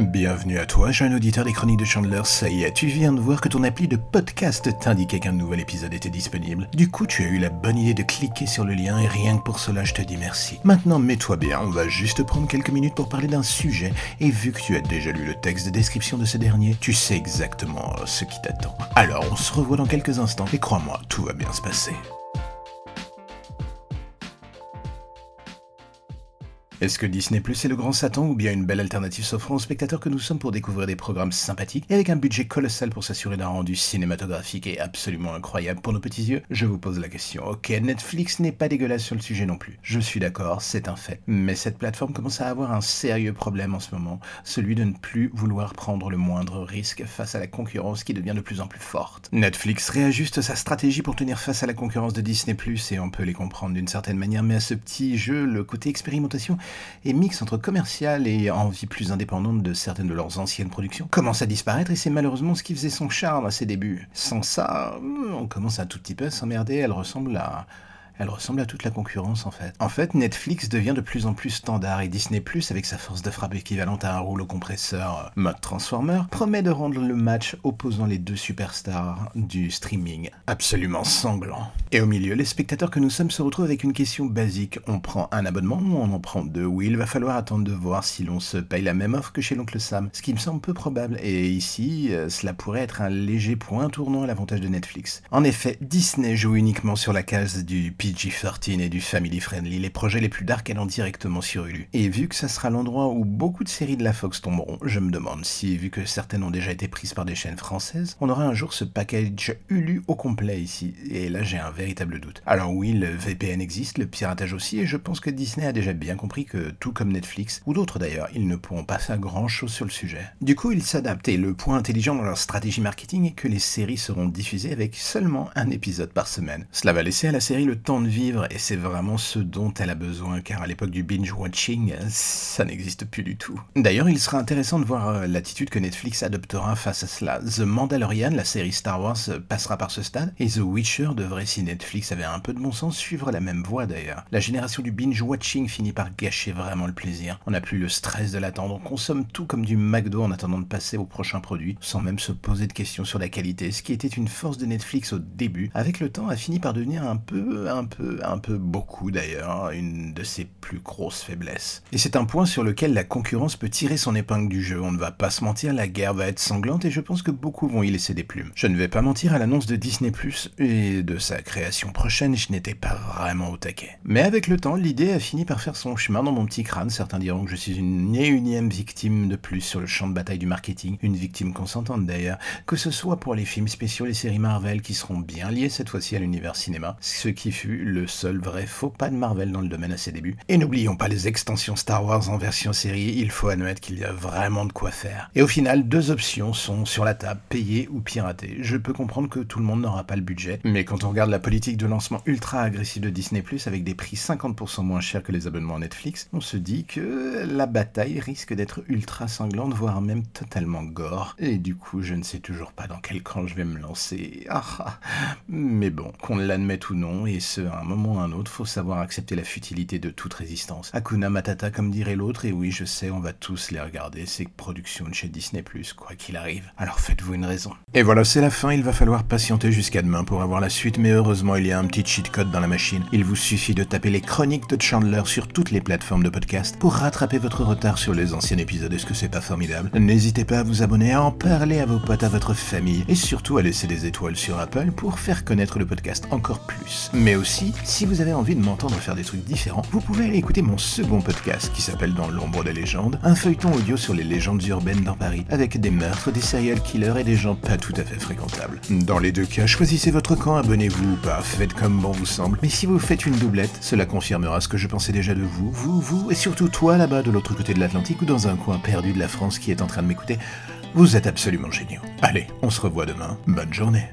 Bienvenue à toi, jeune auditeur des chroniques de Chandler. Ça y est, tu viens de voir que ton appli de podcast t'indiquait qu'un nouvel épisode était disponible. Du coup, tu as eu la bonne idée de cliquer sur le lien et rien que pour cela, je te dis merci. Maintenant, mets-toi bien, on va juste prendre quelques minutes pour parler d'un sujet. Et vu que tu as déjà lu le texte de description de ce dernier, tu sais exactement ce qui t'attend. Alors, on se revoit dans quelques instants et crois-moi, tout va bien se passer. Est-ce que Disney Plus est le grand Satan ou bien une belle alternative s'offrant aux spectateurs que nous sommes pour découvrir des programmes sympathiques et avec un budget colossal pour s'assurer d'un rendu cinématographique et absolument incroyable pour nos petits yeux? Je vous pose la question. Ok, Netflix n'est pas dégueulasse sur le sujet non plus. Je suis d'accord, c'est un fait. Mais cette plateforme commence à avoir un sérieux problème en ce moment, celui de ne plus vouloir prendre le moindre risque face à la concurrence qui devient de plus en plus forte. Netflix réajuste sa stratégie pour tenir face à la concurrence de Disney Plus et on peut les comprendre d'une certaine manière, mais à ce petit jeu, le côté expérimentation et mix entre commercial et envie plus indépendante de certaines de leurs anciennes productions commence à disparaître et c'est malheureusement ce qui faisait son charme à ses débuts. Sans ça, on commence un tout petit peu à s'emmerder, elle ressemble à elle ressemble à toute la concurrence en fait. En fait, Netflix devient de plus en plus standard et Disney Plus, avec sa force de frappe équivalente à un rouleau compresseur euh, mode Transformer, promet de rendre le match opposant les deux superstars du streaming absolument sanglant. Et au milieu, les spectateurs que nous sommes se retrouvent avec une question basique. On prend un abonnement ou on en prend deux Oui, il va falloir attendre de voir si l'on se paye la même offre que chez l'oncle Sam, ce qui me semble peu probable. Et ici, euh, cela pourrait être un léger point tournant à l'avantage de Netflix. En effet, Disney joue uniquement sur la case du PG-13 et du family friendly, les projets les plus dark allant directement sur Hulu. Et vu que ça sera l'endroit où beaucoup de séries de la Fox tomberont, je me demande si, vu que certaines ont déjà été prises par des chaînes françaises, on aura un jour ce package Hulu au complet ici. Et là, j'ai un véritable doute. Alors oui, le VPN existe, le piratage aussi, et je pense que Disney a déjà bien compris que, tout comme Netflix, ou d'autres d'ailleurs, ils ne pourront pas faire grand chose sur le sujet. Du coup, ils s'adaptent, et le point intelligent dans leur stratégie marketing est que les séries seront diffusées avec seulement un épisode par semaine. Cela va laisser à la série le temps de vivre et c'est vraiment ce dont elle a besoin car à l'époque du binge-watching, ça n'existe plus du tout. D'ailleurs, il sera intéressant de voir euh, l'attitude que Netflix adoptera face à cela. The Mandalorian, la série Star Wars, passera par ce stade et The Witcher devrait, si Netflix avait un peu de bon sens, suivre la même voie d'ailleurs. La génération du binge-watching finit par gâcher vraiment le plaisir. On n'a plus le stress de l'attendre, on consomme tout comme du McDo en attendant de passer au prochain produit, sans même se poser de questions sur la qualité, ce qui était une force de Netflix au début, avec le temps a fini par devenir un peu, un peu, un peu beaucoup d'ailleurs, une de ses plus grosses faiblesses. Et c'est un point sur lequel la concurrence peut tirer son épingle du jeu, on ne va pas se mentir, la guerre va être sanglante et je pense que beaucoup vont y laisser des plumes. Je ne vais pas mentir, à l'annonce de Disney Plus et de sa création prochaine, je n'étais pas vraiment au taquet. Mais avec le temps, l'idée a fini par faire son chemin dans mon petit crâne, certains diront que je suis une unième victime de plus sur le champ de bataille du marketing, une victime consentante d'ailleurs, que ce soit pour les films spéciaux, les séries Marvel qui seront bien liées cette fois-ci à l'univers cinéma, ce qui fut le seul vrai faux pas de Marvel dans le domaine à ses débuts. Et n'oublions pas les extensions Star Wars en version série, il faut admettre qu'il y a vraiment de quoi faire. Et au final, deux options sont sur la table, payer ou pirater. Je peux comprendre que tout le monde n'aura pas le budget, mais quand on regarde la politique de lancement ultra agressif de Disney avec des prix 50% moins chers que les abonnements Netflix, on se dit que la bataille risque d'être ultra sanglante, voire même totalement gore. Et du coup, je ne sais toujours pas dans quel camp je vais me lancer. Ah, ah. Mais bon, qu'on l'admette ou non, et ce, à un moment ou à un autre, faut savoir accepter la futilité de toute résistance. Hakuna Matata, comme dirait l'autre, et oui, je sais, on va tous les regarder, ces productions de chez Disney+, quoi qu'il arrive. Alors faites-vous une raison. Et voilà, c'est la fin, il va falloir patienter jusqu'à demain pour avoir la suite, mais heureusement, il y a un petit cheat code dans la machine. Il vous suffit de taper les chroniques de Chandler sur toutes les plateformes de podcast pour rattraper votre retard sur les anciens épisodes. Est-ce que c'est pas formidable? N'hésitez pas à vous abonner, à en parler à vos potes, à votre famille, et surtout à laisser des étoiles sur Apple pour faire connaître le podcast encore plus. Mais aussi, si vous avez envie de m'entendre faire des trucs différents, vous pouvez aller écouter mon second podcast qui s'appelle Dans l'ombre des légendes, un feuilleton audio sur les légendes urbaines dans Paris, avec des meurtres, des serial killers et des gens pas tout à fait fréquentables. Dans les deux cas, choisissez votre camp, abonnez-vous ou faites comme bon vous semble, mais si vous faites une doublette, cela confirmera ce que je pensais déjà de vous, vous, vous, et surtout toi là-bas de l'autre côté de l'Atlantique ou dans un coin perdu de la France qui est en train de m'écouter. Vous êtes absolument géniaux. Allez, on se revoit demain. Bonne journée.